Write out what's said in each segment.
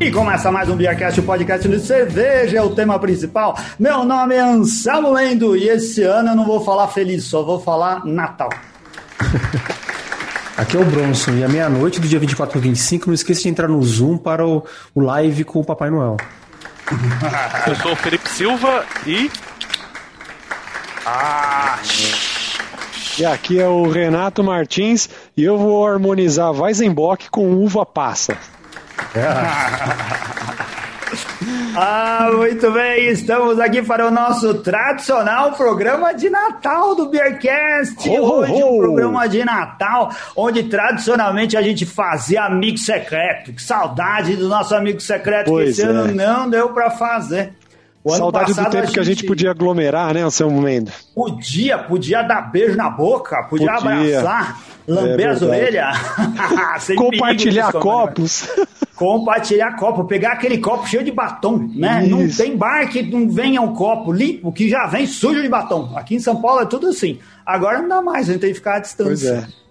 E começa mais um Beercast, o podcast de cerveja, é o tema principal. Meu nome é Anselmo Lendo e esse ano eu não vou falar feliz, só vou falar Natal. Aqui é o Bronson e à meia-noite do dia 24 para 25, não esqueça de entrar no Zoom para o, o live com o Papai Noel. Eu sou o Felipe Silva e. Ah! E aqui é o Renato Martins e eu vou harmonizar Weizenbock com uva passa. Ah, muito bem, estamos aqui para o nosso tradicional programa de Natal do Beercast. Ho, ho, Hoje, ho. um programa de Natal, onde tradicionalmente a gente fazia amigo secreto. Que saudade do nosso amigo secreto, que Pois esse ano é. não deu para fazer. Saudade do tempo que a gente podia aglomerar, né, Anselmo Mendes? Podia, podia dar beijo na boca, podia, Podia. abraçar, lamber É as orelhas. Compartilhar copos. Compartilhar copo, pegar aquele copo cheio de batom, né? Não Isso. tem bar que não venha um copo limpo que já vem sujo de batom. Aqui em São Paulo é tudo assim. Agora não dá mais, a gente tem que ficar à distância. Pois é.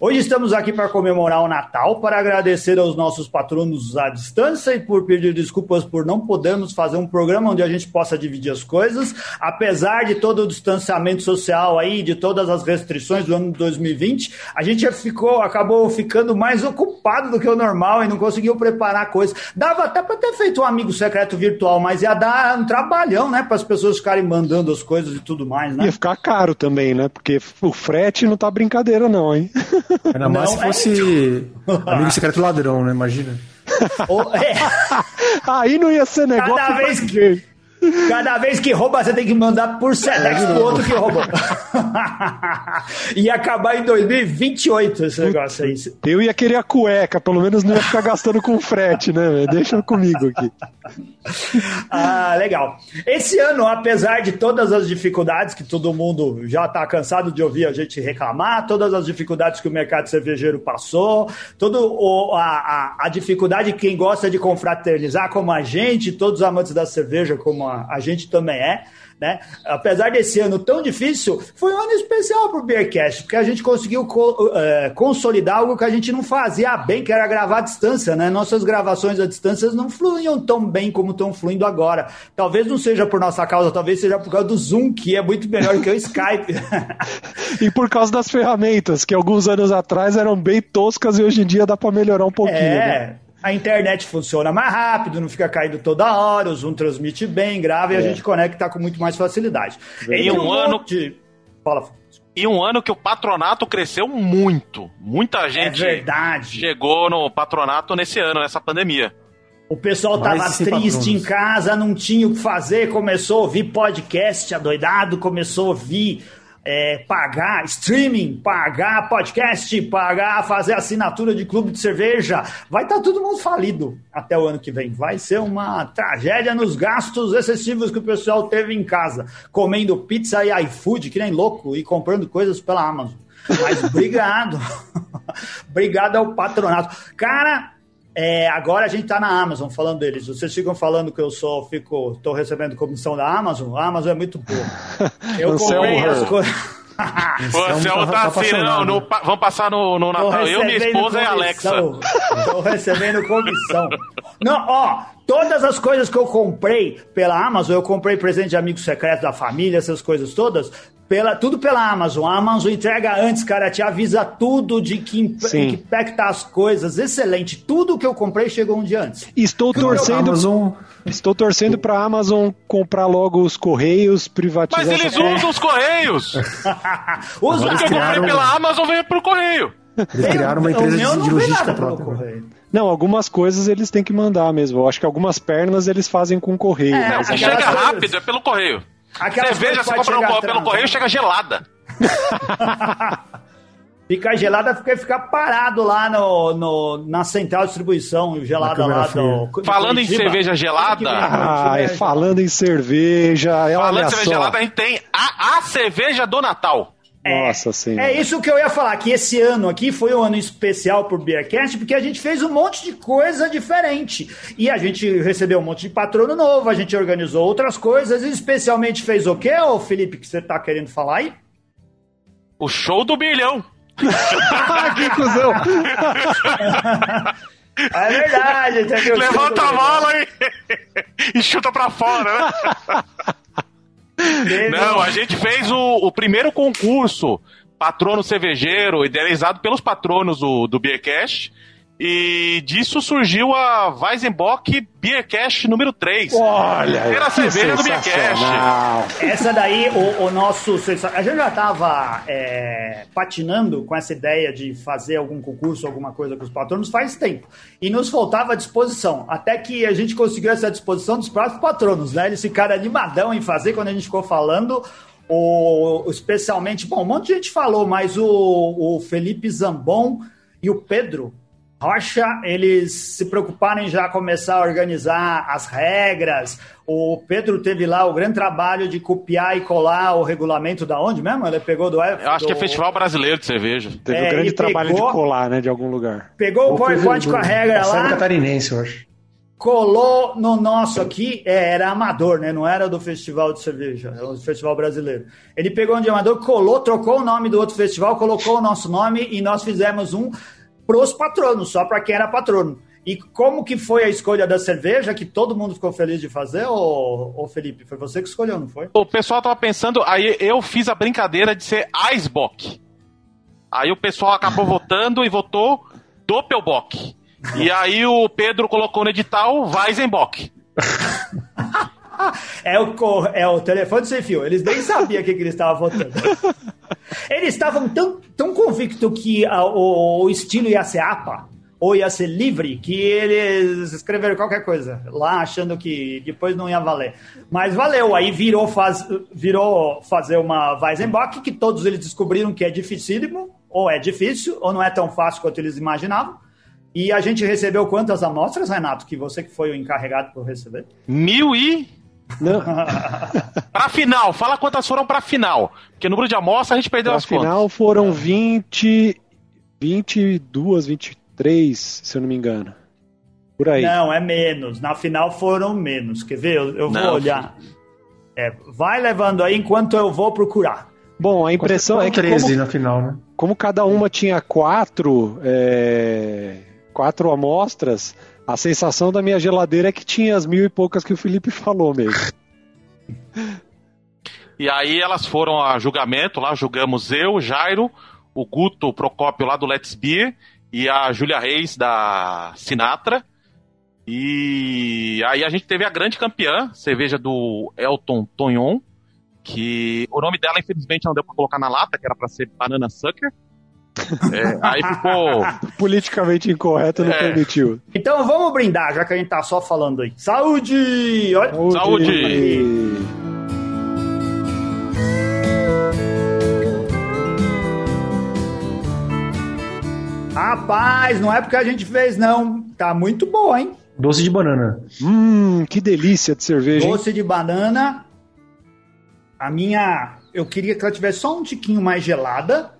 Hoje estamos aqui para comemorar o Natal, para agradecer aos nossos patronos à distância e por pedir desculpas por não podermos fazer um programa onde a gente possa dividir as coisas, apesar de todo o distanciamento social aí, de todas as restrições do ano de 2020, a gente ficou, acabou ficando mais ocupado do que o normal e não conseguiu preparar coisas. Dava até para ter feito um amigo secreto virtual, mas ia dar um trabalhão, né, para as pessoas ficarem mandando as coisas e tudo mais, né? Ia ficar caro também, né? Porque o frete não tá brincadeira, não, hein? Ainda mais Não, se fosse amigo secreto ladrão, né? Imagina. Ou- é. Aí não ia ser negócio. Cada vez que-. Cada vez que rouba, você tem que mandar por Sedex pro outro que roubou. Ia acabar em 2028 esse negócio aí. Eu ia querer a cueca, pelo menos não ia ficar gastando com frete, né? Deixa comigo aqui. Ah, legal. Esse ano, apesar de todas as dificuldades que todo mundo já está cansado de ouvir a gente reclamar, todas as dificuldades que o mercado cervejeiro passou, toda a, a- a dificuldade de quem gosta de confraternizar como a gente, todos os amantes da cerveja como a, a gente também é. Né? Apesar desse ano tão difícil, foi um ano especial para o Beercast, porque a gente conseguiu co- eh, consolidar algo que a gente não fazia bem, que era gravar à distância. Né? Nossas gravações à distância não fluíam tão bem como estão fluindo agora. Talvez não seja por nossa causa, talvez seja por causa do Zoom, que é muito melhor que o Skype. E por causa das ferramentas, que alguns anos atrás eram bem toscas e hoje em dia dá pra melhorar um pouquinho. né? É. A internet funciona mais rápido, não fica caindo toda hora, o Zoom transmite bem, grava e a gente conecta com muito mais facilidade. Em Entre um ano- monte- Fala, E um ano que o patronato cresceu muito. Muita é gente verdade. chegou no patronato nesse ano, nessa pandemia. O pessoal Mais tava de triste em casa, não tinha o que fazer, começou a ouvir podcast adoidado, começou a ouvir é, pagar streaming, pagar podcast, pagar, fazer assinatura de clube de cerveja. Vai estar todo mundo falido até o ano que vem. Vai ser uma tragédia nos gastos excessivos que o pessoal teve em casa, comendo pizza e iFood, que nem louco, e comprando coisas pela Amazon. Mas obrigado. obrigado ao patronato. Cara, é, agora a gente tá na Amazon falando deles. Vocês ficam falando que eu só fico, tô recebendo comissão da Amazon. A Amazon é muito boa. Eu comprei as coisas. O Anselmo tá- tá tá assim, não, no vamos passar no, no Natal. Eu, minha esposa e a Alexa. Tô recebendo comissão. Não, ó, todas as coisas que eu comprei pela Amazon, eu comprei presente de amigo secreto da família, essas coisas todas, pela, tudo pela Amazon. A Amazon entrega antes, cara, te avisa tudo de que, em que pé que tá as coisas. Excelente. Tudo que eu comprei chegou um dia antes. Estou torcendo, Amazon, estou torcendo pra Amazon comprar logo os correios, privatizar. Mas eles usam os correios. Usa Tudo que eu comprei pela Amazon veio pro correio. eles criaram uma O empresa de, não de logística própria. correio. Não, algumas coisas eles têm que mandar mesmo. Eu acho que algumas pernas eles fazem com correio. É, mas Não, aquelas chega coisas- rápido, é pelo correio. Aquelas Cerveja, você compra no pelo correio, chega gelada. Fica gelada porque fica parado lá no, no- na central de distribuição, gelada lá do. Falando em cerveja gelada- Ah, é falando em cerveja. é, Falando de cerveja só. gelada, a gente tem a, a cerveja do Natal. Nossa senhora. É isso que eu ia falar, que esse ano aqui foi um ano especial pro Beercast, porque a gente fez um monte de coisa diferente. E a gente recebeu um monte de patrono novo, a gente organizou outras coisas, e especialmente fez o quê, ô Felipe, que você tá querendo falar aí? O show do bilhão. que cuzão! É verdade. o show Levanta a bola e, e chuta pra fora, né? Não, a gente fez o, o primeiro concurso patrono cervejeiro, idealizado pelos patronos do, do Beercast. E disso surgiu a Weizenbock Beercast número 3. Olha, Era a que cerveja do sensacional. Essa daí, o, o nosso. A gente já estava patinando com essa ideia de fazer algum concurso, alguma coisa com os patronos faz tempo. E nos faltava disposição. Até que a gente conseguiu essa disposição dos próprios patronos, né? Eles ficaram animadão em fazer quando a gente ficou falando. O, especialmente, bom, um monte de gente falou, mas o, o Felipe Zambon e o Pedro Rocha, eles se preocuparam em já começar a organizar as regras. O Pedro teve lá o grande trabalho de copiar e colar o regulamento da onde mesmo? Ele pegou do Eu acho que é do- Festival Brasileiro de Cerveja. Teve É, um grande trabalho pegou- de colar, né, de algum lugar. Pegou o Ou foi PowerPoint do- com a regra lá, Catarinense, eu acho. colou no nosso aqui, é, era amador, né? Não era do Festival de Cerveja, era do Festival Brasileiro. Ele pegou um de amador, colou, trocou o nome do outro festival, colocou o nosso nome e nós fizemos um pros patronos, só para quem era patrono. E como que foi a escolha da cerveja, que todo mundo ficou feliz de fazer, ô, ô Felipe? Foi você que escolheu, não foi? O pessoal tava pensando, aí eu fiz a brincadeira de ser Icebock. Aí o pessoal acabou votando e votou Doppelbock. E aí o Pedro colocou no edital Weizenbock. É o, é o telefone sem fio. Eles nem sabiam o que, que eles estavam votando. Eles estavam tão, tão convictos que a- o, o estilo ia ser APA, ou ia ser livre, que eles escreveram qualquer coisa lá, achando que depois não ia valer. Mas valeu, aí virou, faz, virou fazer uma Weizenbock, que todos eles descobriram que é dificílimo, ou é difícil, ou não é tão fácil quanto eles imaginavam. E a gente recebeu quantas amostras, Renato, que você que foi o encarregado por receber? Mil e. Não, Pra final, fala quantas foram pra final. Porque no número de amostra a gente perdeu na as contas. final foram 20, 22, 23, se eu não me engano. Por aí. Não, é menos. Na final foram menos. Quer ver? Eu, eu vou Não, olhar. É, vai levando aí enquanto eu vou procurar. Bom, a impressão é que 13 como, na final, né? como cada uma tinha quatro, é, quatro amostras, a sensação da minha geladeira é que tinha as mil e poucas que o Felipe falou mesmo. E aí elas foram a julgamento, lá julgamos eu, Jairo, o Guto Procópio lá do Let's Beer e a Júlia Reis da Sinatra. E aí a gente teve a grande campeã, cerveja do Elton Tonhon, que o nome dela infelizmente não deu pra colocar na lata, que era pra ser Banana Sucker. É, aí ficou Politicamente incorreto não É. permitiu. Então vamos brindar, já que a gente tá só falando aí. Saúde! Olha- Saúde! Rapaz, não é porque a gente fez, não. Tá muito boa, hein? Doce de banana. Hum, que delícia de cerveja. hein? Doce de banana. A minha. Eu queria que ela tivesse só um tiquinho mais gelada.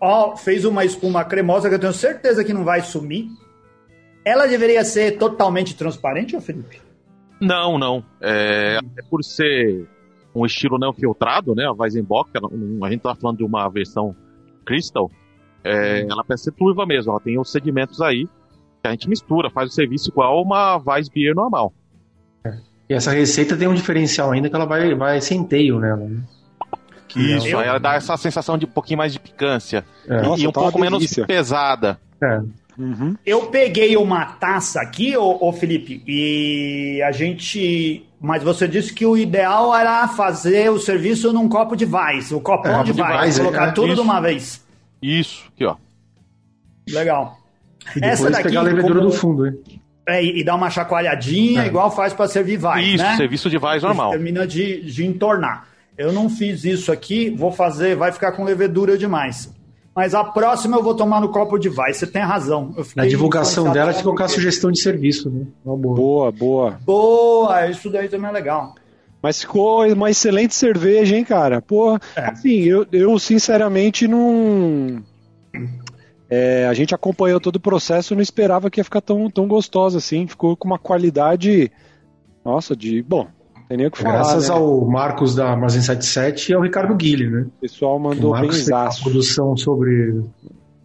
Ó, fez uma espuma cremosa que eu tenho certeza que não vai sumir. Ela deveria ser totalmente transparente, ô Felipe? Não, não. É, até por ser um estilo não filtrado, né? A Weizenbock, ela- a gente tá falando de uma versão Crystal, é, ela parece ser turva mesmo, ela tem os sedimentos aí que a gente mistura, faz o serviço igual uma Weissbier normal. E essa receita tem um diferencial ainda que ela vai, vai centeio nela. Né? Isso, Eu- aí ela dá essa sensação de um pouquinho mais de picância É. e- Nossa, e um tá pouco menos pesada. É. Uhum. Eu peguei uma taça aqui, ô, ô Felipe, e a gente. Mas você disse que o ideal era fazer o serviço num copo de Weiss, o copão É, copo de de Weiss, Weiss, colocar é, tudo isso. de uma vez. Isso, aqui ó. Legal. E depois Essa daqui, pegar a levedura como- do fundo. hein? É, e e dar uma chacoalhadinha, É. igual faz para servir Weiss, Isso, né? serviço de Weiss normal. Termina de, de entornar. Eu não fiz isso aqui, vou fazer, vai ficar com levedura demais. Mas a próxima eu vou tomar no copo de Weiss, você tem razão. Na divulgação dela, te colocar porque- sugestão de serviço. Né? Uma boa. Boa, boa. Boa, isso daí também é legal. Mas ficou uma excelente cerveja, hein, cara? Pô, É. assim, eu, eu sinceramente não. É, a gente acompanhou todo o processo e não esperava que ia ficar tão, tão gostosa assim. Ficou com uma qualidade. Nossa, de. Bom, Tem nem o que falar. Graças né? ao Marcos da Armazém 77 e ao Ricardo Guilherme, né? O pessoal mandou bem Marcos zaço. produção sobre.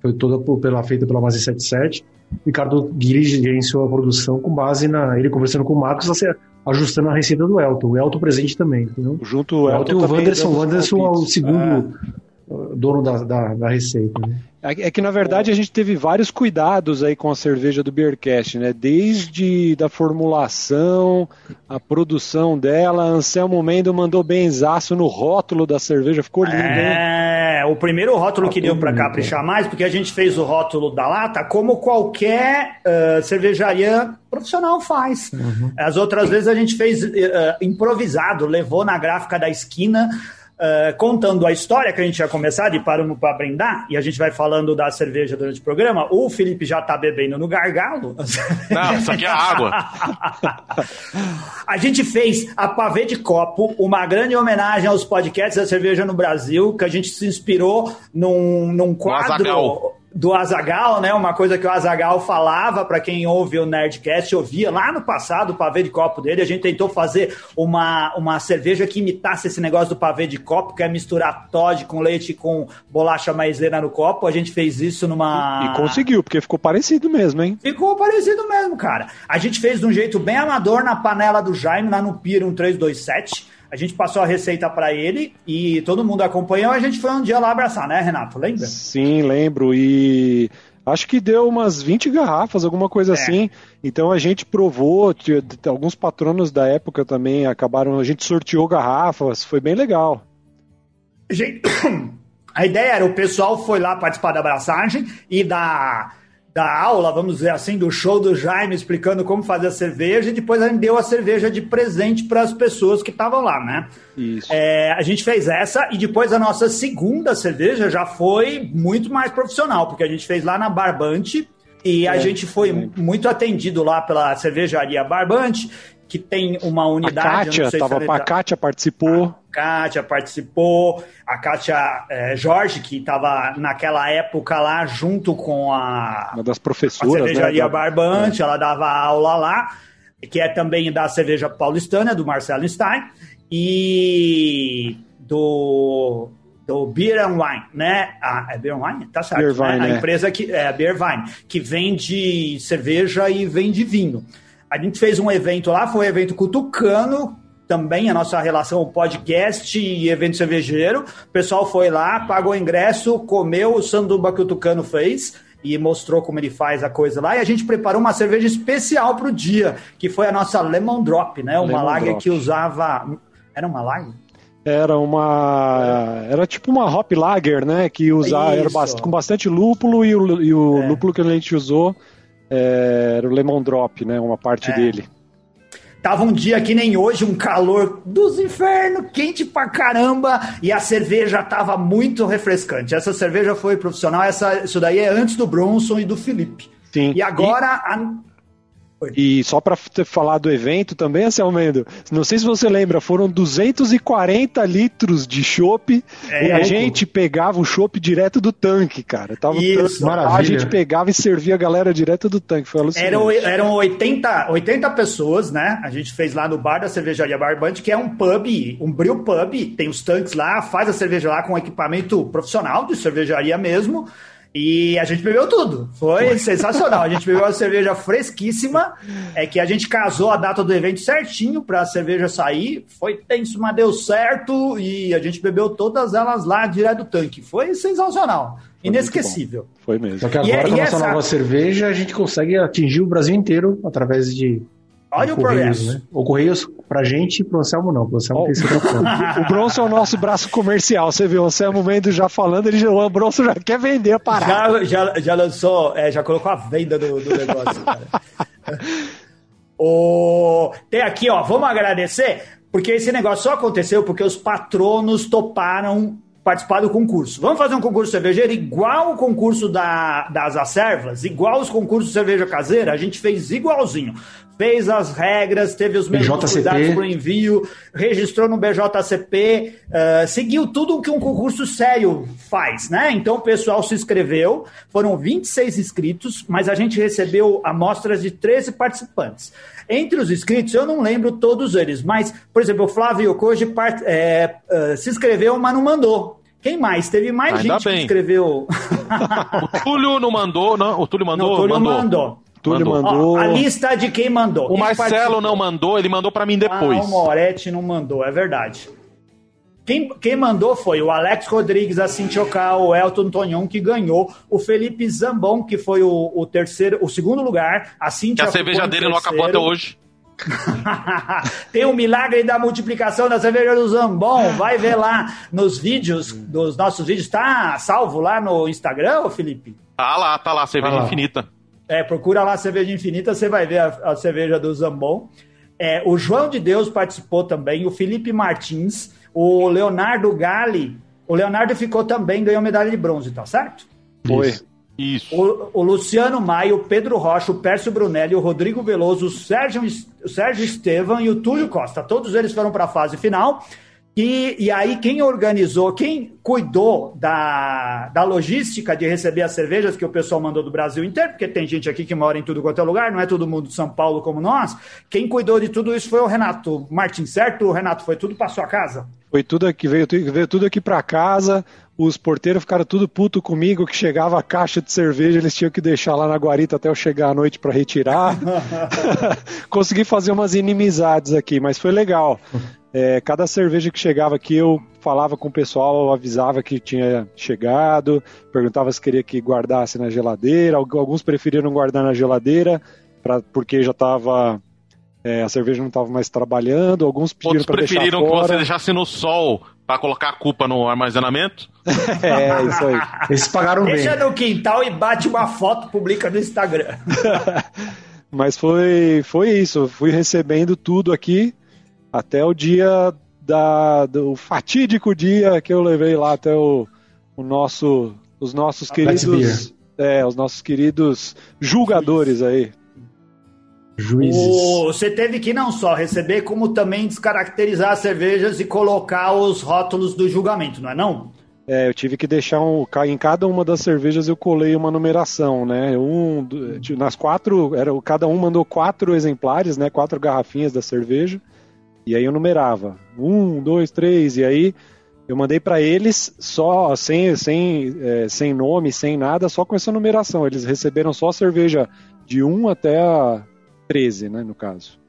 Foi toda pela, feita pela Armazém 77. O Ricardo Guilherme gerenciou a produção com base na. Ele conversando com o Marcos, ajustando a receita do Elton. O Elton presente também, entendeu? Junto O o Elton e o Wanderson. O Wanderson é o segundo uh, dono da, da, da receita. Né? É é que na verdade a gente teve vários cuidados aí com a cerveja do Beercast, né? Desde da formulação, a produção dela, Anselmo Mendo mandou benzaço no rótulo da cerveja, ficou lindo, hein? É, o primeiro rótulo que deu para caprichar mais, porque a gente fez o rótulo da lata como qualquer eh, cervejaria profissional faz. As outras vezes a gente fez eh, improvisado, levou na gráfica da esquina. Eh, contando a história que a gente tinha começado e paramos para brindar, e a gente vai falando da cerveja durante o programa. O Felipe já tá bebendo no gargalo. Não, isso aqui é água. A gente fez a Pavê de Copo, uma grande homenagem aos podcasts da cerveja no Brasil, que a gente se inspirou num, num quadro. Do Azagal, né? Uma coisa que o Azagal falava para quem ouve o Nerdcast, ouvia lá no passado o pavê de copo dele. A gente tentou fazer uma, uma cerveja que imitasse esse negócio do pavê de copo, que é misturar Todd com leite com bolacha maisena no copo. A gente fez isso numa. E conseguiu, porque ficou parecido mesmo, hein? Ficou parecido mesmo, cara. A gente fez de um jeito bem amador na panela do Jaime, lá no Pier 1327. A gente passou a receita pra ele e todo mundo acompanhou. A gente foi um dia lá abraçar, né, Renato? Lembra? Sim, lembro. E acho que deu umas 20 garrafas, alguma coisa É. assim. Então a gente provou, alguns patronos da época também acabaram, a gente sorteou garrafas, foi bem legal. Gente, A ideia era o pessoal foi lá participar da abraçagem e da, da aula, vamos dizer assim, do show do Jaime explicando como fazer a cerveja e depois a gente deu a cerveja de presente para as pessoas que estavam lá, né? Isso. É, a gente fez essa e depois a nossa segunda cerveja já foi muito mais profissional, porque a gente fez lá na Barbante e a É, gente foi lembro. muito atendido lá pela cervejaria Barbante, que tem uma A unidade. não Kátia, se tava, a tá- Kátia participou. Kátia participou, a Kátia é, Jorge, que estava naquela época lá junto com a, Uma das a professoras, cervejaria né? Barbante, ela dava aula lá, que é também da cerveja paulistana, do Marcelo Stein, e do, do Beer and Wine, né? A, é Beer and Wine? Tá certo. Beer né? Wine, A é. empresa que é a Beer Wine, que vende cerveja e vende vinho. A gente fez um evento lá, foi um evento com o Tucano, também a nossa relação podcast e evento cervejeiro. O pessoal foi lá, pagou o ingresso, comeu o sanduba que o Tucano fez e mostrou como ele faz a coisa lá. E a gente preparou uma cerveja especial para o dia, que foi a nossa Lemon Drop, né? Uma Lemon lager Drop. que usava. Era uma lager? Era uma. Era tipo uma hop lager, né? Que usava era bast- com bastante lúpulo e o, e o É. lúpulo que a gente usou é, era o lemon drop, né? Uma parte É. dele. Tava um dia que nem hoje, um calor dos infernos, quente pra caramba, e a cerveja tava muito refrescante. Essa cerveja foi profissional, essa, isso daí é antes do Bronson e do Felipe. Sim. E agora. a- E só para falar do evento também, Anselmendo, não sei se você lembra, foram 240 litros de chopp É, e a louco. gente pegava o chopp direto do tanque, cara. Tava Isso, a maravilha. gente pegava e servia a galera direto do tanque, foi alucinante. Eram, eram 80, 80 pessoas, né? A gente fez lá no bar da cervejaria Barbante, que é um pub, um brew pub, tem os tanques lá, faz a cerveja lá com equipamento profissional de cervejaria mesmo. E a gente bebeu tudo. Foi sensacional. A gente bebeu uma cerveja fresquíssima. É que a gente casou a data do evento certinho para a cerveja sair. Foi tenso, mas deu certo. E a gente bebeu todas elas lá direto do tanque. Foi sensacional. Foi Inesquecível. Foi mesmo. Só que E agora, é- com e a nossa essa- nova cerveja, a gente consegue atingir o Brasil inteiro através de Olha o Correios, progresso. né? O Correios pra gente e pro Anselmo não. Pro Anselmo Ó, tem plano. O Bronson é o nosso braço comercial. Você viu o Anselmo Mendes já falando, ele já, o Bronson já quer vender a parada. Já, já, já lançou, é, já colocou a venda do, do negócio, cara. o, tem aqui, ó, vamos agradecer, porque esse negócio só aconteceu porque os patronos toparam participar do concurso. Vamos fazer um concurso cervejeiro igual o concurso da, das acervas, igual os concursos de cerveja caseira, a gente fez igualzinho. fez as regras, teve os mesmos BJCP. cuidados para o envio, registrou no BJCP, uh, seguiu tudo o que um concurso sério faz, né? Então o pessoal se inscreveu, foram 26 inscritos, mas a gente recebeu amostras de 13 participantes. Entre os inscritos, eu não lembro todos eles, mas, por exemplo, o Flávio Koji part- é, uh, se inscreveu, mas não mandou. Quem mais? Teve mais Ainda gente que bem. escreveu. O Túlio não mandou, não. O Túlio mandou? Não, o Túlio mandou. mandou. Túlio Mandou. mandou. Ó, a lista de quem mandou. O Quem Marcelo participou? não mandou, ele mandou pra mim depois. Ah, o Moretti não mandou, é verdade. Quem, quem mandou foi o Alex Rodrigues, a Cintia o Elton Tonhon, que ganhou, o Felipe Zambon, que foi o, o terceiro, o segundo lugar, a que Cintia a cerveja dele não acabou até hoje. Tem o milagre da multiplicação da cerveja do Zambon. Vai ver lá nos vídeos, dos nossos vídeos. Tá salvo lá no Instagram, Felipe? Tá lá, tá lá, cerveja Tá lá. infinita. É, procura lá Cerveja Infinita, você vai ver a, a cerveja do Zambon. É, o João de Deus participou também, o Felipe Martins, o Leonardo Gali. O Leonardo ficou também, ganhou medalha de bronze, tá certo? Foi. Isso. Isso. O, o Luciano Maio, o Pedro Rocha, o Pércio Brunelli, o Rodrigo Veloso, o Sérgio, o Sérgio Estevam e o Túlio Costa. Todos eles foram para a fase final. E, e aí, quem organizou, quem cuidou da, da logística de receber as cervejas que o pessoal mandou do Brasil inteiro, porque tem gente aqui que mora em tudo quanto é lugar, não é todo mundo de São Paulo como nós. Quem cuidou de tudo isso foi o Renato Martins, certo? Renato, foi tudo para sua casa? Foi tudo aqui, veio, veio tudo aqui pra casa. Os porteiros ficaram tudo puto comigo que chegava a caixa de cerveja, eles tinham que deixar lá na guarita até eu chegar à noite pra retirar. Consegui fazer umas inimizades aqui, mas foi legal. É, cada cerveja que chegava aqui eu falava com o pessoal, eu avisava que tinha chegado, perguntava se queria que guardasse na geladeira. Algu- Alguns preferiram guardar na geladeira pra, porque já estava a cerveja não estava mais trabalhando. Alguns pediram Outros para deixar preferiram que fora. você deixasse no sol pra colocar a culpa no armazenamento. É, isso aí. Eles pagaram bem. Deixa no quintal e bate uma foto, publica no Instagram. Mas foi, foi isso. Fui recebendo tudo aqui até o dia da, do fatídico dia que eu levei lá até o, o nosso, os nossos Let's queridos, é, os nossos queridos julgadores aí. Juízes. O- você teve que não só receber, como também descaracterizar as cervejas e colocar os rótulos do julgamento, não é não? É, eu tive que deixar um. Em cada uma das cervejas eu colei uma numeração, né? Um, ti- nas quatro, era, cada um mandou quatro exemplares, né? Quatro garrafinhas da cerveja. E aí eu numerava. Um, dois, três. E aí eu mandei para eles só, sem, sem, é, sem nome, sem nada, só com essa numeração. Eles receberam só a cerveja de 1 até a 13, né? No caso.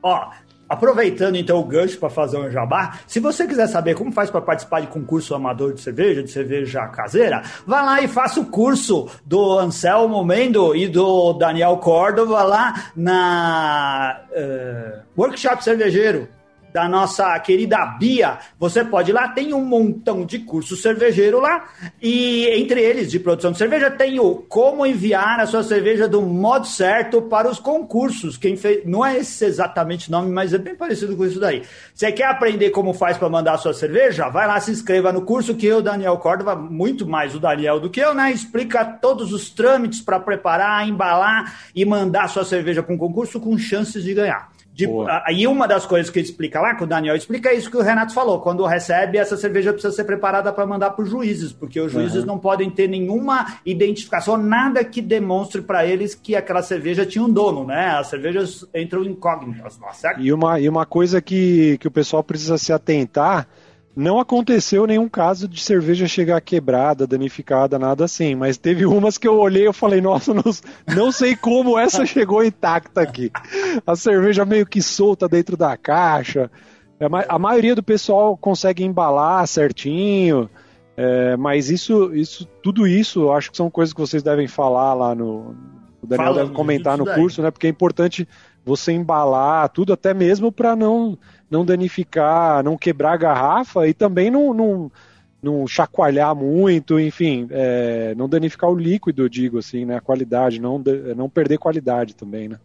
Ó, aproveitando então o gancho para fazer um jabá, se você quiser saber como faz para participar de concurso amador de cerveja, de cerveja caseira, vá lá e faça o curso do Anselmo Mendo e do Daniel Córdova lá na eh, Workshop Cervejeiro da nossa querida Bia. Você pode ir lá, tem um montão de curso cervejeiro lá, e entre eles de produção de cerveja tem o como enviar a sua cerveja do modo certo para os concursos. Quem fez, não é esse exatamente o nome, mas é bem parecido com isso daí. Você quer aprender como faz para mandar a sua cerveja? Vai lá, se inscreva no curso que eu, Daniel Córdova, muito mais o Daniel do que eu, né? Explica todos os trâmites para preparar, embalar e mandar a sua cerveja para um concurso com chances de ganhar. De. Aí uma das coisas que explica lá, que o Daniel explica, é isso que o Renato falou. Quando recebe, essa cerveja precisa ser preparada para mandar para os juízes, porque os juízes não podem ter nenhuma identificação, nada que demonstre para eles que aquela cerveja tinha um dono, né? As cervejas entram incógnitas, lá, certo? E uma, e uma coisa que, que o pessoal precisa se atentar: não aconteceu nenhum caso de cerveja chegar quebrada, danificada, nada assim. Mas teve umas que eu olhei e falei, nossa, não, não sei como essa chegou intacta aqui. A cerveja meio que solta dentro da caixa. A, ma- a maioria do pessoal consegue embalar certinho. é, mas isso, isso, tudo isso, eu acho que são coisas que vocês devem falar lá no. O Daniel deve comentar no curso, né? Porque é importante você embalar tudo, até mesmo para não, não danificar, não quebrar a garrafa e também não, não, não chacoalhar muito, enfim, é, não danificar o líquido, eu digo assim, né? A qualidade, não, não perder qualidade também, né?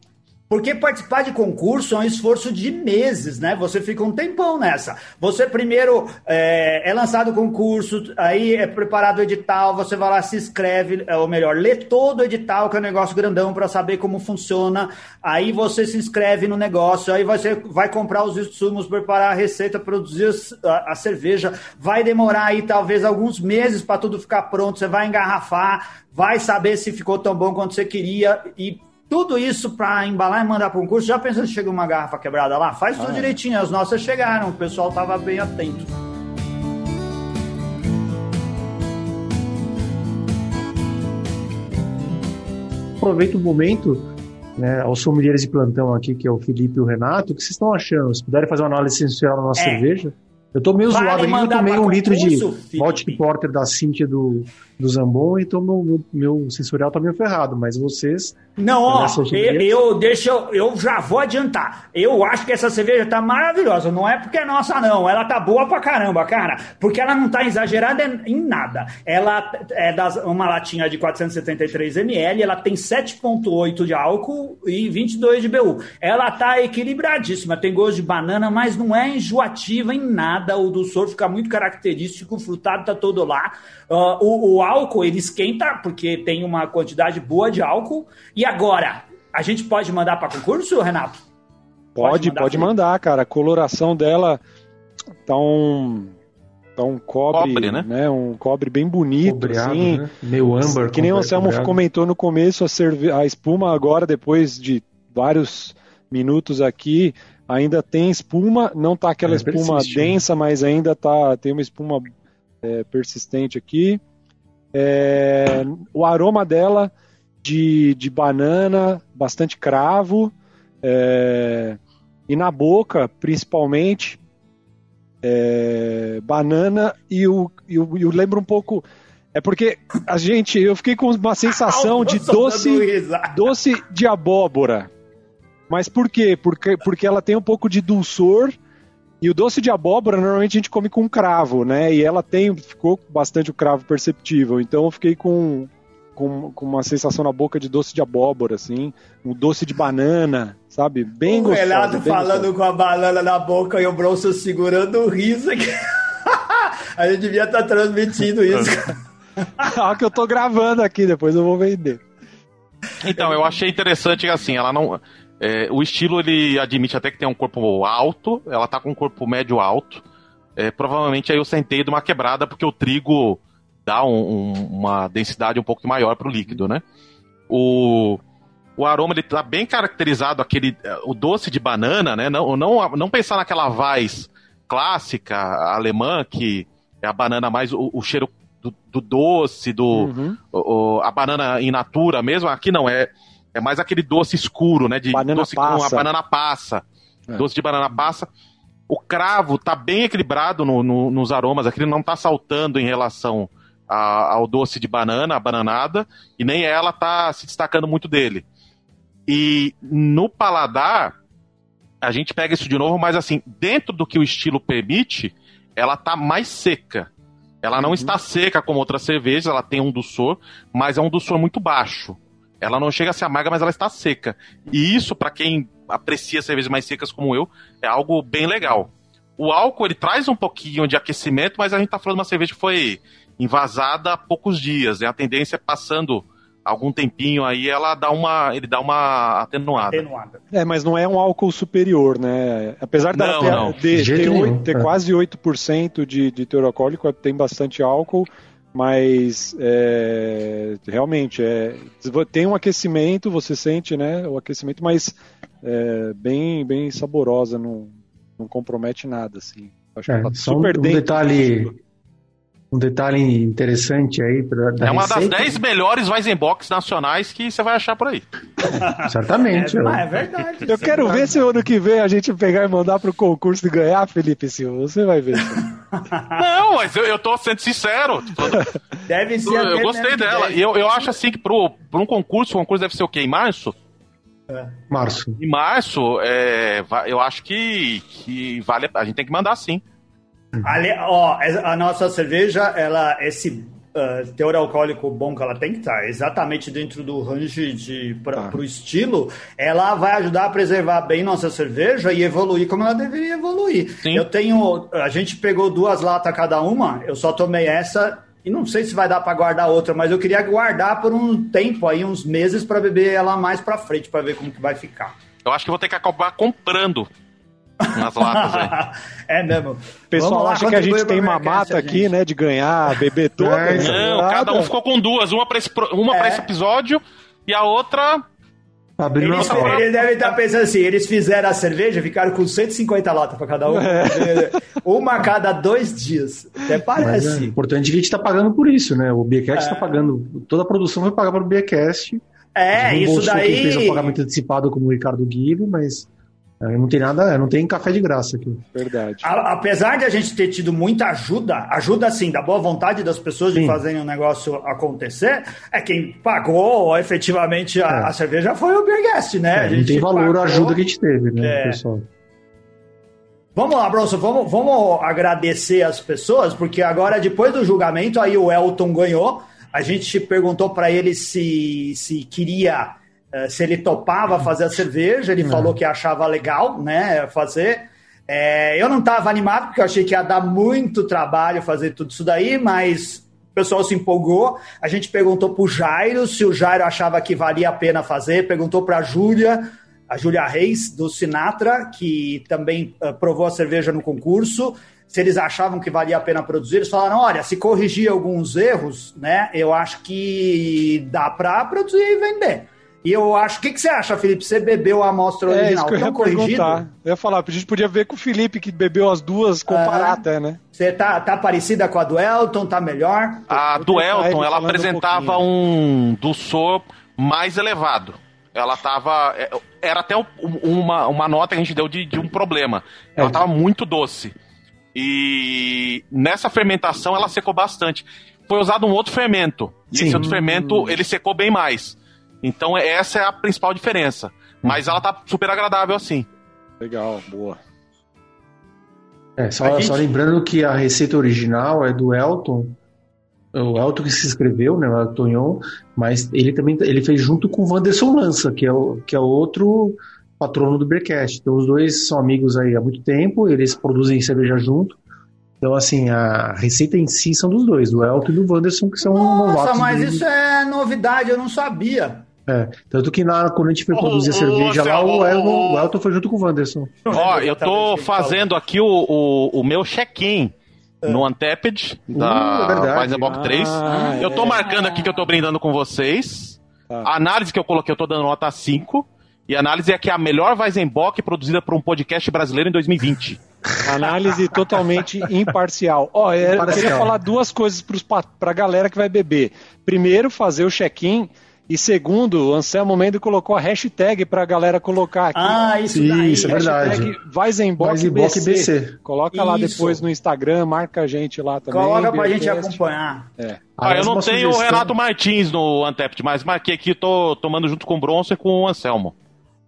Porque participar de concurso é um esforço de meses, né? Você fica um tempão nessa. Você primeiro é, é lançado o concurso, aí é preparado o edital, você vai lá, se inscreve, é, ou melhor, lê todo o edital, que é um negócio grandão, para saber como funciona. Aí você se inscreve no negócio, aí você vai comprar os insumos, preparar a receita, produzir a, a cerveja. Vai demorar aí talvez alguns meses para tudo ficar pronto. Você vai engarrafar, vai saber se ficou tão bom quanto você queria e tudo isso para embalar e mandar para um curso. Já pensou se chega uma garrafa quebrada lá? Faz tudo ah, é. direitinho. As nossas chegaram, o pessoal estava bem atento. Aproveita o momento, né, aos sommeliers de plantão aqui, que é o Felipe e o Renato, o que vocês estão achando? Se puderem fazer uma análise sensorial na nossa é. cerveja. Eu tô meio vale zoado aqui, eu tomei um litro de Baltic Porter da Cintia do, do Zambon, então meu, meu, sensorial tá meio ferrado, mas vocês não, ó, eu, eu, deixa eu, eu já vou adiantar. Eu acho que essa cerveja tá maravilhosa. Não é porque é nossa, não. Ela tá boa pra caramba, cara. Porque ela não tá exagerada em nada. Ela é das, uma latinha de 473 ml, ela tem 7,8 de álcool e 22 de BU. Ela tá equilibradíssima. Tem gosto de banana, mas não é enjoativa em nada. O do soro fica muito característico, o frutado tá todo lá. Uh, o, o álcool, ele esquenta, porque tem uma quantidade boa de álcool. E agora, a gente pode mandar para concurso, Renato? Pode, pode mandar, pode mandar, cara. A coloração dela tá um tá um cobre, cobre né? né? Um cobre bem bonito, Cobreado, assim. Né? Meio âmbar. Que nem o Anselmo cobreado. comentou no começo, a, cerve... a espuma agora, depois de vários minutos aqui, ainda tem espuma, não tá aquela é, espuma persiste, né? densa, mas ainda tá tem uma espuma é, persistente aqui. É, o aroma dela de, de banana, bastante cravo, é, e na boca, principalmente, é, banana e o, e o, e o lembra um pouco. É porque a gente, eu fiquei com uma sensação de doce, doce de abóbora. Mas por quê? Porque, porque ela tem um pouco de dulçor. E o doce de abóbora normalmente a gente come com cravo, né? E ela tem, ficou bastante o cravo perceptível. Então eu fiquei com, com, com uma sensação na boca de doce de abóbora, assim, um doce de banana, sabe? Bem o gostoso. O Renato falando gostoso. com a banana na boca e o Bronson segurando o riso aqui. a gente devia estar tá transmitindo isso. ah, que eu tô gravando aqui, depois eu vou vender. Então, eu achei interessante que assim, ela não. É, o estilo ele admite até que tem um corpo alto, ela tá com um corpo médio alto. É, provavelmente aí eu sentei de uma quebrada porque o trigo dá um, um, uma densidade um pouco maior para o líquido, né? O, o aroma ele tá bem caracterizado, aquele o doce de banana, né? Não, não, não pensar naquela vaz clássica alemã que é a banana mais o, o cheiro do, do, doce, do uhum. o, a banana in natura mesmo. Aqui não é é mais aquele doce escuro, né? De banana doce passa. com a banana passa, é. doce de banana passa. O cravo tá bem equilibrado no, no, nos aromas, aqui ele não tá saltando em relação a, ao doce de banana, a bananada, e nem ela tá se destacando muito dele. E no paladar, a gente pega isso de novo, mas assim, dentro do que o estilo permite, ela tá mais seca. Ela não uhum. está seca como outras cervejas, ela tem um doçor, mas é um doçor muito baixo. Ela não chega a ser amarga, mas ela está seca. E isso, para quem aprecia cervejas mais secas como eu, é algo bem legal. O álcool, ele traz um pouquinho de aquecimento, mas a gente tá falando de uma cerveja que foi invasada há poucos dias. Né? A tendência é passando algum tempinho aí, ela dá uma, ele dá uma atenuada. atenuada. É, mas não é um álcool superior, né? Apesar dela ter. De, de ter, 8, ter é. quase 8% de, de teor alcoólico, tem bastante álcool, mas é, realmente é, tem um aquecimento, você sente, né? O aquecimento, mas é, bem, bem saborosa, não, não compromete nada, assim. Acho é, que tá super um, um detalhe um detalhe interessante aí. Pra, da é uma receita. das 10 melhores Weizenbox nacionais que você vai achar por aí. Certamente. É, é, verdade. Eu quero ver se o ano que vem a gente pegar e mandar pro concurso e ganhar, Felipe Silva. Você vai ver. Não, mas eu, eu tô sendo sincero. Deve ser. Eu, eu gostei dela. E eu, eu acho assim que pro, pro um concurso, o concurso deve ser o quê? Em março? É. Março. Em março, é, eu acho que, que vale. A gente tem que mandar sim. Ali, ó, a nossa cerveja, ela, esse uh, teor alcoólico bom que ela tem que estar, exatamente dentro do range de para o tá. estilo, ela vai ajudar a preservar bem nossa cerveja e evoluir como ela deveria evoluir. Sim. Eu tenho, a gente pegou duas latas cada uma, eu só tomei essa e não sei se vai dar para guardar outra, mas eu queria guardar por um tempo aí, uns meses para beber ela mais para frente para ver como que vai ficar. Eu acho que vou ter que acabar comprando nas latas aí. é mesmo. O pessoal acha que a gente tem uma mata aqui, né, de ganhar, beber toda. É, não, cada um ficou com duas, uma para esse, uma é. esse episódio e a outra Abrindo eles, eles devem estar pensando assim: eles fizeram a cerveja, ficaram com 150 latas para cada um. É. Uma a cada dois dias. Até parece. Mas é importante que a gente está pagando por isso, né? O Beercast está é. pagando. Toda a produção vai pagar para o Beercast. É, isso daí. Quem fez o pagamento antecipado como o Ricardo Guilherme, mas é, não tem nada, não tem café de graça aqui. Verdade. A, apesar de a gente ter tido muita ajuda, ajuda assim, da boa vontade das pessoas Sim. de fazerem o negócio acontecer, é quem pagou efetivamente a, é. a cerveja foi o Beerguest, né? É, não tem valor pagou, a ajuda que a gente teve, né, é. pessoal? Vamos lá, Bronson, vamos, vamos agradecer as pessoas, porque agora, depois do julgamento, aí o Elton ganhou. A gente perguntou para ele se, se queria é, se ele topava fazer a cerveja, ele falou que achava legal, né, fazer. É, eu não estava animado, porque eu achei que ia dar muito trabalho fazer tudo isso daí, mas o pessoal se empolgou. A gente perguntou para o Jairo se o Jairo achava que valia a pena fazer, perguntou para a Júlia, a Júlia Reis, do Sinatra, que também uh, provou a cerveja no concurso, se eles achavam que valia a pena produzir. Eles falaram: olha, se corrigir alguns erros, né, eu acho que dá para produzir e vender. E eu acho. O que, que você acha, Felipe? Você bebeu a amostra original? É, isso que eu ia perguntar. Eu ia falar, a gente podia ver com o Felipe que bebeu as duas, comparar é. até, né? Você tá, tá parecida com a do Elton, tá melhor? A do Elton, ela apresentava um, um doçor mais elevado. Ela tava. É, era até uma, uma nota que a gente deu de, de um problema. Ela é. tava muito doce. E nessa fermentação ela secou bastante. Foi usado um outro fermento. E Sim. esse outro fermento, ele secou bem mais. Então essa é a principal diferença. Mas ela tá super agradável assim. Legal, boa. É, só, gente... só lembrando que a receita original é do Elton. O Elton que se inscreveu, né? O Elton mas ele também ele fez junto com o Wanderson Lança, que é o, que é outro patrono do Beercast. Então os dois são amigos aí há muito tempo, eles produzem cerveja junto. Então, assim, a receita em si são dos dois, do Elton e do Wanderson, que são Nossa, novatos. Nossa, mas isso é novidade, eu não sabia. É, tanto que na, quando a gente foi produzir a cerveja lá, o Elton, o Elton foi junto com o Wanderson. Ó, eu tô fazendo aqui o, o, o meu check-in no Untapped da uh, Weizenbock ah, 3. eu tô é. marcando aqui que eu tô brindando com vocês. Tá. A análise que eu coloquei, eu tô dando nota 5. E a análise é que é a melhor Weizenbock produzida por um podcast brasileiro em 2020. Análise totalmente imparcial. Ó, eu queria falar duas coisas para a galera que vai beber. Primeiro, fazer o check-in e segundo, o Anselmo Mendes colocou a hashtag pra galera colocar aqui. Ah, isso daí. Isso é verdade. Weizenbock BC. BC. Coloca isso. lá depois no Instagram, marca a gente lá também. Coloca pra gente acompanhar. É. Ah, eu não tenho o Renato Martins no Antept, mas marquei aqui, tô tomando junto com o Bronson e com o Anselmo.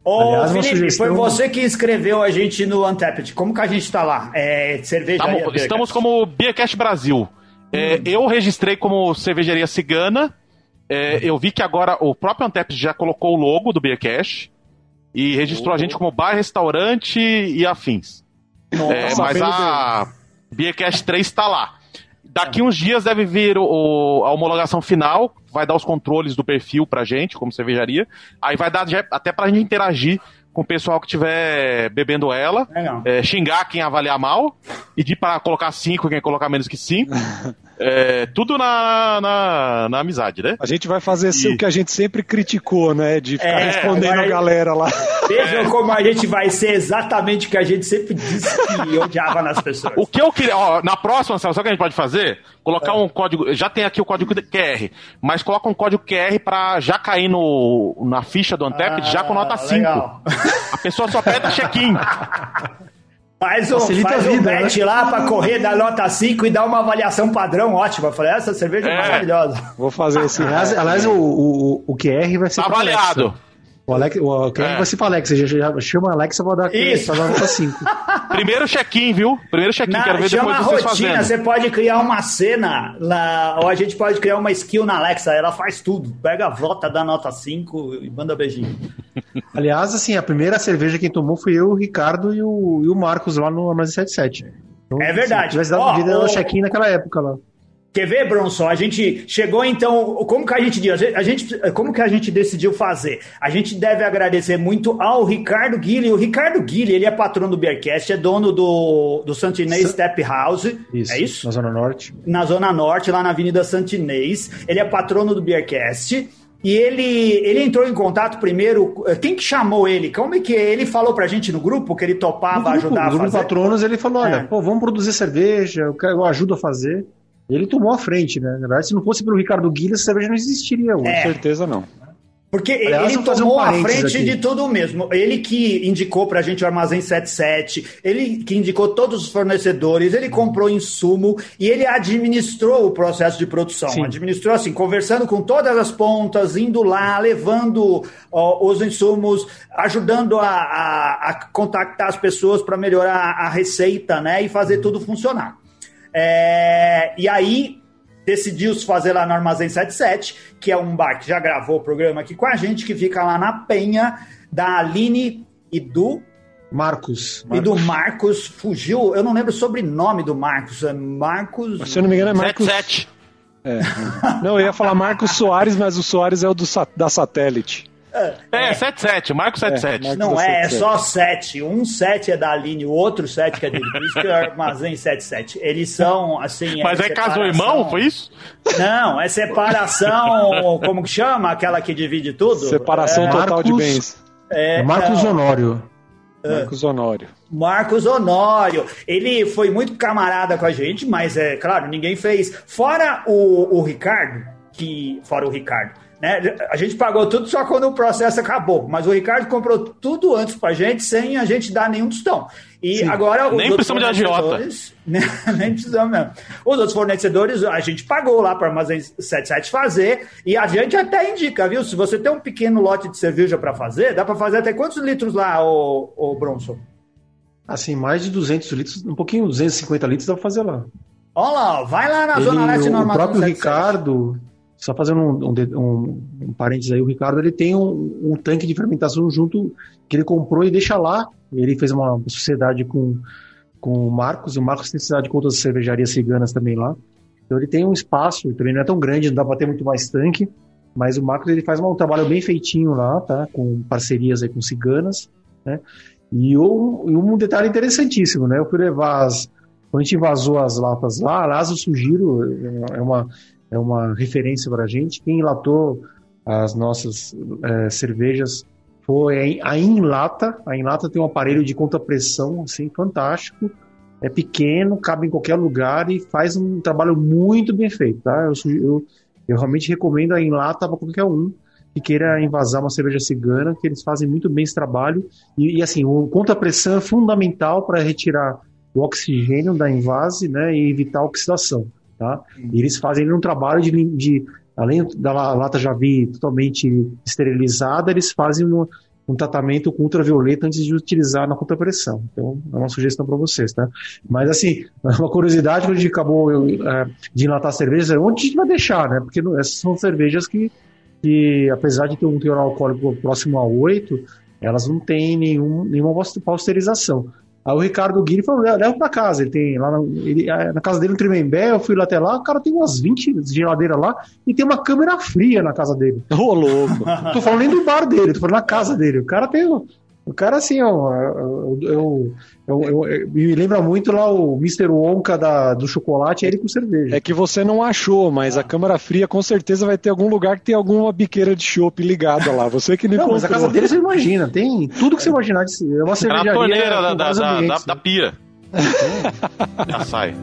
Ô, Aliás, Felipe, sugestão... foi você que escreveu a gente no Untapped. Como que a gente tá lá? É, cerveja Tamo, Estamos como Beercast Brasil. É, hum. eu registrei como cervejaria cigana é, eu vi que agora o próprio Antep já colocou o logo do Beercash e registrou oh. a gente como bar, restaurante e afins. Nossa, é, mas a Beercash 3 está lá. Daqui uns dias deve vir o, a homologação final, vai dar os controles do perfil pra gente, como cervejaria. Aí vai dar até pra gente interagir com o pessoal que estiver bebendo ela, é, xingar quem avaliar mal, pedir para colocar cinco quem colocar menos que cinco. é, tudo na, na, na, amizade, né? A gente vai fazer e... o que a gente sempre criticou, né? De ficar é, respondendo a galera lá. Vejam como a gente vai ser exatamente o que a gente sempre disse que odiava nas pessoas. O que eu queria, ó, na próxima, sabe o que a gente pode fazer? Colocar é. um código, já tem aqui o código QR, mas coloca um código QR para já cair no, na ficha do Antep ah, já com nota 5. A pessoa só pede check-in. Faz o, faz o bet né? lá para correr da nota 5 e dar uma avaliação padrão ótima. Eu falei, essa cerveja é, é maravilhosa. Vou fazer assim. Aliás, aliás o, o, o QR vai ser. Tá avaliado. O Alex, o, quem é. vai ser pra Alexa? Já, já chama a Alexa pra dar, Isso. pra dar nota 5. Primeiro check-in, viu? Primeiro check-in, quero ver chama depois a vocês rotina, fazendo. você pode criar uma cena, lá, ou a gente pode criar uma skill na Alexa, ela faz tudo. Pega a vota, dá nota 5 e manda beijinho. Aliás, assim, a primeira cerveja quem tomou foi eu, o Ricardo e o, e o Marcos lá no Armazém 77. Então, É verdade. Se tivesse dado Ó, vida no check-in naquela época lá. Quer ver, Bronson? A gente chegou então. Como que a gente? A gente, como que a gente decidiu fazer? A gente deve agradecer muito ao Ricardo Guilherme. O Ricardo Guilherme, ele é patrão do Beercast, é dono do, do Santinês Sa- Step House. Isso, É isso? Na Zona Norte. na Zona Norte, lá na Avenida Santinês. Ele é patrono do Beercast. E ele, ele entrou em contato primeiro. Quem que chamou ele? Como é que ele falou pra gente no grupo que ele topava no grupo, ajudar no a grupo de fazer? patronos, ele falou: olha, É. pô, vamos produzir cerveja, eu, quero, eu ajudo a fazer. Ele tomou a frente, né? Na verdade, se não fosse pelo Ricardo Guilherme, essa cerveja não existiria hoje. É. Com certeza não. Porque Aliás, ele fazer um tomou a frente aqui. de tudo mesmo. Ele que indicou pra gente o Armazém 77, ele que indicou todos os fornecedores, ele comprou insumo e ele administrou o processo de produção. Sim. Administrou assim, conversando com todas as pontas, indo lá, levando ó, os insumos, ajudando a, a- a contactar as pessoas para melhorar a receita, né? E fazer tudo funcionar. É, e aí decidiu se fazer lá no Armazém 77, que é um bar que já gravou o programa aqui com a gente, que fica lá na Penha, da Aline e do, Marcos. e do Marcos. Fugiu, eu não lembro o sobrenome do Marcos. É Marcos. Se eu não me engano, é Marcos. 77. É. Não, eu ia falar Marcos Soares, mas o Soares é o do, da satélite. É, 77, Marco 77. Marco- Não da é, é 77. só sete. Um sete é da Aline, o outro sete que é dele. Por isso que é o Armazém 77. Eles são, assim... Mas é casou separação- irmão, foi isso? Não, é separação... como que chama? Aquela que divide tudo? Separação É, total de Marcos- bens. é, Marcos não. Honório. Marcos Honório. Marcos Honório. Ele foi muito camarada com a gente, mas é claro, ninguém fez. Fora o, o Ricardo, que. Fora o Ricardo. Né? A gente pagou tudo só quando o processo acabou. Mas o Ricardo comprou tudo antes pra gente, sem a gente dar nenhum tostão. E agora. os Nem precisamos de agiota. fornecedores- Nem precisamos mesmo. Os outros fornecedores, a gente pagou lá para Armazém 77 fazer. E a gente até indica, viu? Se você tem um pequeno lote de cerveja para fazer, dá para fazer até quantos litros lá, o, o Bronson? Assim, mais de 200 litros, um pouquinho, 250 litros dá pra fazer lá. Olha lá, vai lá na Ele- Zona Leste no o próprio 77. Ricardo, só fazendo um, um, um, um parênteses aí, o Ricardo ele tem um, um tanque de fermentação junto que ele comprou e deixa lá. Ele fez uma sociedade com, com o Marcos, e o Marcos tem sociedade com outras cervejarias ciganas também lá. Então ele tem um espaço, também não é tão grande, não dá para ter muito mais tanque, mas o Marcos ele faz um trabalho bem feitinho lá, tá? Com parcerias aí com ciganas, né? E um, um detalhe interessantíssimo, né? Eu fui levar as. Quando a gente vazou as latas lá, aliás, eu sugiro, é uma, é uma referência para a gente. Quem enlatou as nossas é, cervejas foi a Inlata. A Inlata tem um aparelho de contrapressão, assim, fantástico. É pequeno, cabe em qualquer lugar e faz um trabalho muito bem feito, tá? Eu, eu, eu realmente recomendo a Inlata para qualquer um que queira invasar uma cerveja cigana, que eles fazem muito bem esse trabalho. E, e, assim, o contrapressão é fundamental para retirar o oxigênio da invase né, e evitar a oxidação. Tá? E eles fazem um trabalho de, de além da la- lata já vir totalmente esterilizada, eles fazem um, um tratamento com ultravioleta antes de utilizar na contrapressão. Então, é uma sugestão para vocês, tá? Mas, assim, uma curiosidade, quando a gente acabou eh, de enlatar a cerveja, onde a gente vai deixar, né? Porque essas são cervejas que, que, apesar de ter um teor alcoólico próximo a 8, elas não têm nenhum, nenhuma pasteurização. Aí o Ricardo Guilherme falou, leva pra casa. Ele tem lá na, ele- na casa dele, no Tremembé, eu fui lá até lá, o cara tem umas 20 geladeiras lá e tem uma câmera fria na casa dele. Ô, louco. Não tô falando nem do bar dele, tô falando na casa dele. O cara tem. O cara, assim, ó, eu, eu, eu- eu- eu- me lembra muito lá o Mr. Wonka da, do chocolate, ele com cerveja. É que você não achou, mas a câmara fria com certeza vai ter algum lugar que tem alguma biqueira de chopp ligada lá. Você que não Não, mas a casa dele você imagina, tem tudo que você imaginar. É uma É cervejaria. na torneira da, da, da, da, da pia. Já sai.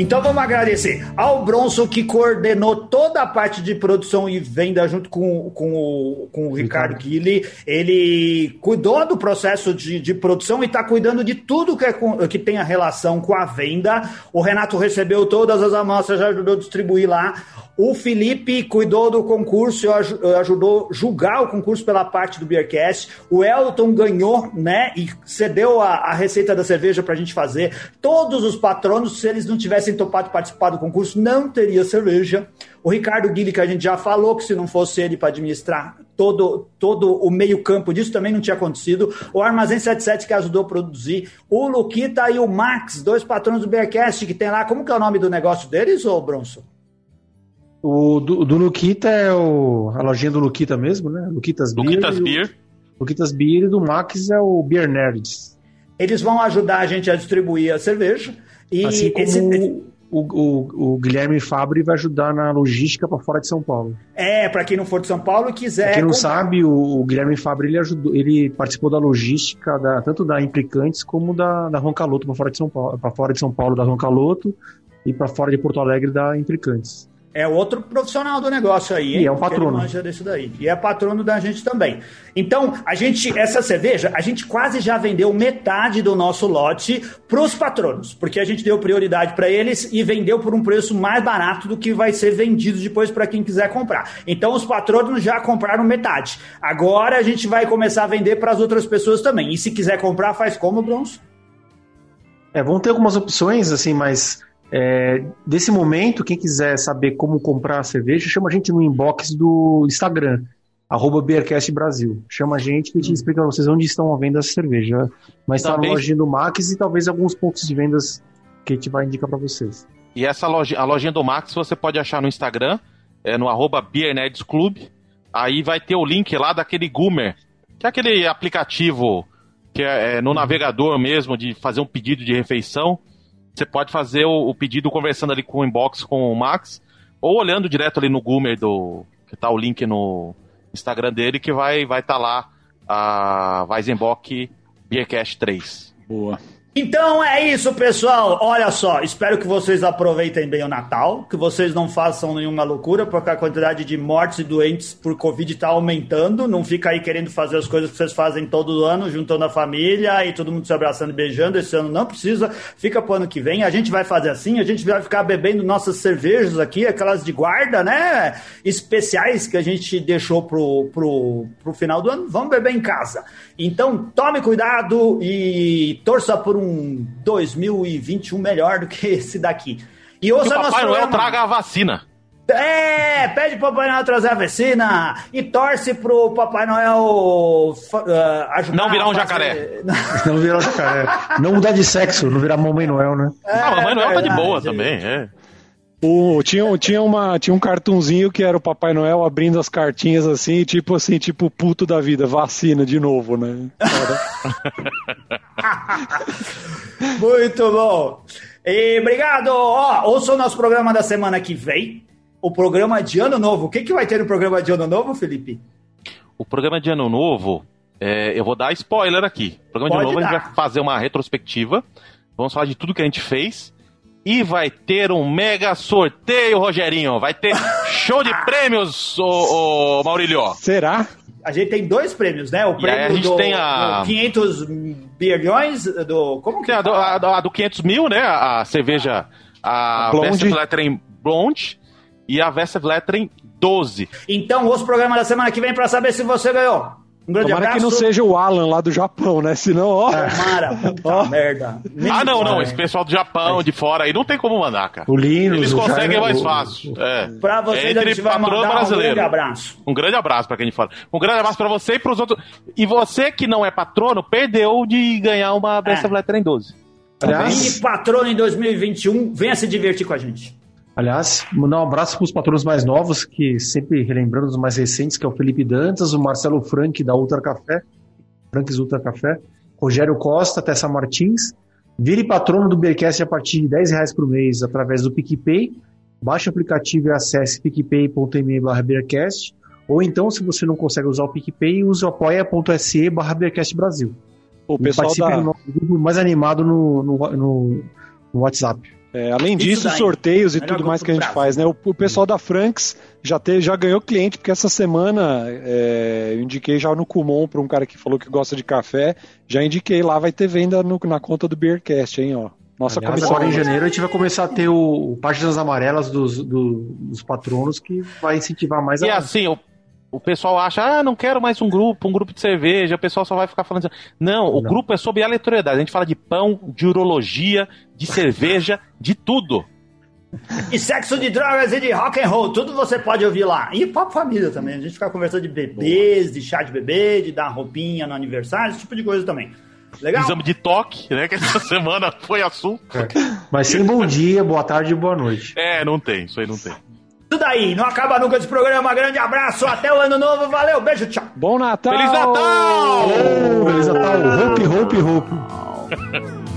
Então vamos agradecer ao Bronson que coordenou toda a parte de produção e venda junto com, com, o, com o Ricardo Guilherme. Ele cuidou do processo de, de produção e está cuidando de tudo que, é com, que tem a relação com a venda. O Renato recebeu todas as amostras, já ajudou a distribuir lá. O Felipe cuidou do concurso, ajudou a julgar o concurso pela parte do Beercast. O Elton ganhou, né? E cedeu a, a receita da cerveja para a gente fazer. Todos os patronos, se eles não tivessem topado participar do concurso, não teria cerveja. O Ricardo Guilherme, que a gente já falou que se não fosse ele para administrar todo, todo o meio-campo disso, também não tinha acontecido. O Armazém 77, que ajudou a produzir. O Luquita e o Max, dois patronos do Beercast, que tem lá. Como que é o nome do negócio deles, ô Bronson? O do, do Luquita é o, a lojinha do Luquita mesmo, né? Luquitas Beer. Luquitas Beer. O, Luquitas Beer e do Max é o Beer Nerds. Eles vão ajudar a gente a distribuir a cerveja. E assim como esse... o, o, o, Guilherme Fabri vai ajudar na logística para fora de São Paulo. É, para quem não for de São Paulo e quiser. Pra quem não comprar. sabe, o, Guilherme Fabri ele ajudou, ele participou da logística da, tanto da Implicantes como da, da Roncaloto para fora de São Paulo, para fora de São Paulo da Roncaloto e para fora de Porto Alegre da Implicantes. É outro profissional do negócio aí, hein? E é um patrono. Manja desse daí. E é patrono da gente também. Então, a gente, essa cerveja, a gente quase já vendeu metade do nosso lote para os patronos, porque a gente deu prioridade para eles e vendeu por um preço mais barato do que vai ser vendido depois para quem quiser comprar. Então, os patronos já compraram metade. Agora a gente vai começar a vender para as outras pessoas também. E se quiser comprar, faz como, Bronson? É, vão ter algumas opções, assim, mas é, desse momento, quem quiser saber como comprar a cerveja, chama a gente no inbox do Instagram, arroba Beercast Brasil. Chama a gente que a gente explica pra vocês onde estão a venda essa cerveja. Mas está na lojinha do Max e talvez alguns pontos de vendas que a gente vai indicar para vocês. E essa loja, a lojinha do Max você pode achar no Instagram, é no arroba Club. Aí vai ter o link lá daquele Goomer, que é aquele aplicativo que é, é no navegador mesmo de fazer um pedido de refeição. Você pode fazer o, o, pedido conversando ali com o inbox com o Max, ou olhando direto ali no Goomer do. que tá o link no Instagram dele, que vai vai estar tá lá a Weizenbock Beercast 3. Boa. Então é isso, pessoal. Olha só, espero que vocês aproveitem bem o Natal, que vocês não façam nenhuma loucura, porque a quantidade de mortes e doentes por Covid está aumentando. Não fica aí querendo fazer as coisas que vocês fazem todo ano, juntando a família e todo mundo se abraçando e beijando. Esse ano não precisa, fica pro ano que vem. A gente vai fazer assim, a gente vai ficar bebendo nossas cervejas aqui, aquelas de guarda, né? Especiais que a gente deixou pro, pro, pro final do ano. Vamos beber em casa. Então tome cuidado e torça por um 2021 melhor do que esse daqui. E ouça que o Papai Noel traga a vacina. É, pede pro Papai Noel trazer a vacina e torce pro Papai Noel uh, ajudar. Não virar um jacaré. não virar um jacaré. Não mudar de sexo, não virar Mamãe Noel, né? É, ah, Mamãe Noel tá de boa também, é. O, tinha, tinha, uma, tinha um cartunzinho que era o Papai Noel abrindo as cartinhas assim, tipo assim, tipo puto da vida, vacina de novo, né? Muito bom. E obrigado. Ó, ouça o nosso programa da semana que vem. O programa de Ano Novo. O que, que vai ter no programa de Ano Novo, Felipe? O programa de Ano Novo, é, eu vou dar spoiler aqui. O programa Pode de Ano Novo dar. a gente vai fazer uma retrospectiva. Vamos falar de tudo que a gente fez e vai ter um mega sorteio, Rogerinho. Vai ter show de prêmios, ô, ô Maurílio. Será? A gente tem dois prêmios, né? O prêmio a gente do, tem a... 500 bilhões, do... Como que é? A do, a, a do 500 mil, né? A cerveja, a Westervleteren Blonde e a Westervleteren 12. Então, os programas da semana que vem para saber se você ganhou. Um grande Tomara abraço. que não seja o Alan lá do Japão, né? Senão, ó. Tomara, puta ó. merda. Nem ah, não, não. Esse pessoal do Japão, de fora aí, não tem como mandar, cara. O Linus, Eles conseguem o... mais fácil. É. Pra Entre a gente vai mandar brasileiro. um grande abraço. Um grande abraço pra quem de fora. Um grande abraço pra você e pros outros. E você que não é patrono, perdeu de ganhar uma Best é. Letter em 12. Aliás... E patrono em 2021, venha se divertir com a gente. Aliás, mandar um abraço para os patronos mais novos, que sempre relembrando os mais recentes, que é o Felipe Dantas, o Marcelo Frank, da Ultra Café, Franks Ultra Café, Rogério Costa, Tessa Martins. Vire patrono do Beercast a partir de 10 reais por mês através do PicPay. Baixe o aplicativo e acesse picpay.me barra Beercast. Ou então, se você não consegue usar o PicPay, use o apoia.se barra Beercast Brasil. O pessoal participe da... do nosso grupo mais animado no, no, no, no WhatsApp. É, além disso, daí, sorteios e tudo mais que a gente faz, né? O, o, pessoal da Franks já, te, já ganhou cliente, porque essa semana é, eu indiquei já no Kumon para um cara que falou que gosta de café. Já indiquei lá, vai ter venda no, na conta do Beercast, hein, ó. Nossa Aliás, comissão. Agora em janeiro a gente vai começar a ter o, o páginas amarelas dos, do, dos patronos que vai incentivar mais a. E assim, o, o pessoal acha, ah, não quero mais um grupo, um grupo de cerveja, o pessoal só vai ficar falando assim. Não, o não. grupo é sobre aleatoriedade. A gente fala de pão, de urologia, de cerveja, de tudo. E sexo de drogas e de rock and roll, tudo você pode ouvir lá. E papo família também. A gente fica conversando de bebês, de chá de bebê, de dar roupinha no aniversário, esse tipo de coisa também. Legal? Exame de toque, né? Que essa semana foi assunto. É. Mas sem bom dia, boa tarde e boa noite. É, não tem, isso aí não tem. Tudo aí, não acaba nunca esse programa. Grande abraço, até o ano novo, valeu, beijo, tchau. Bom Natal! Feliz Natal! Oh, Feliz Natal, hope, hope, hope.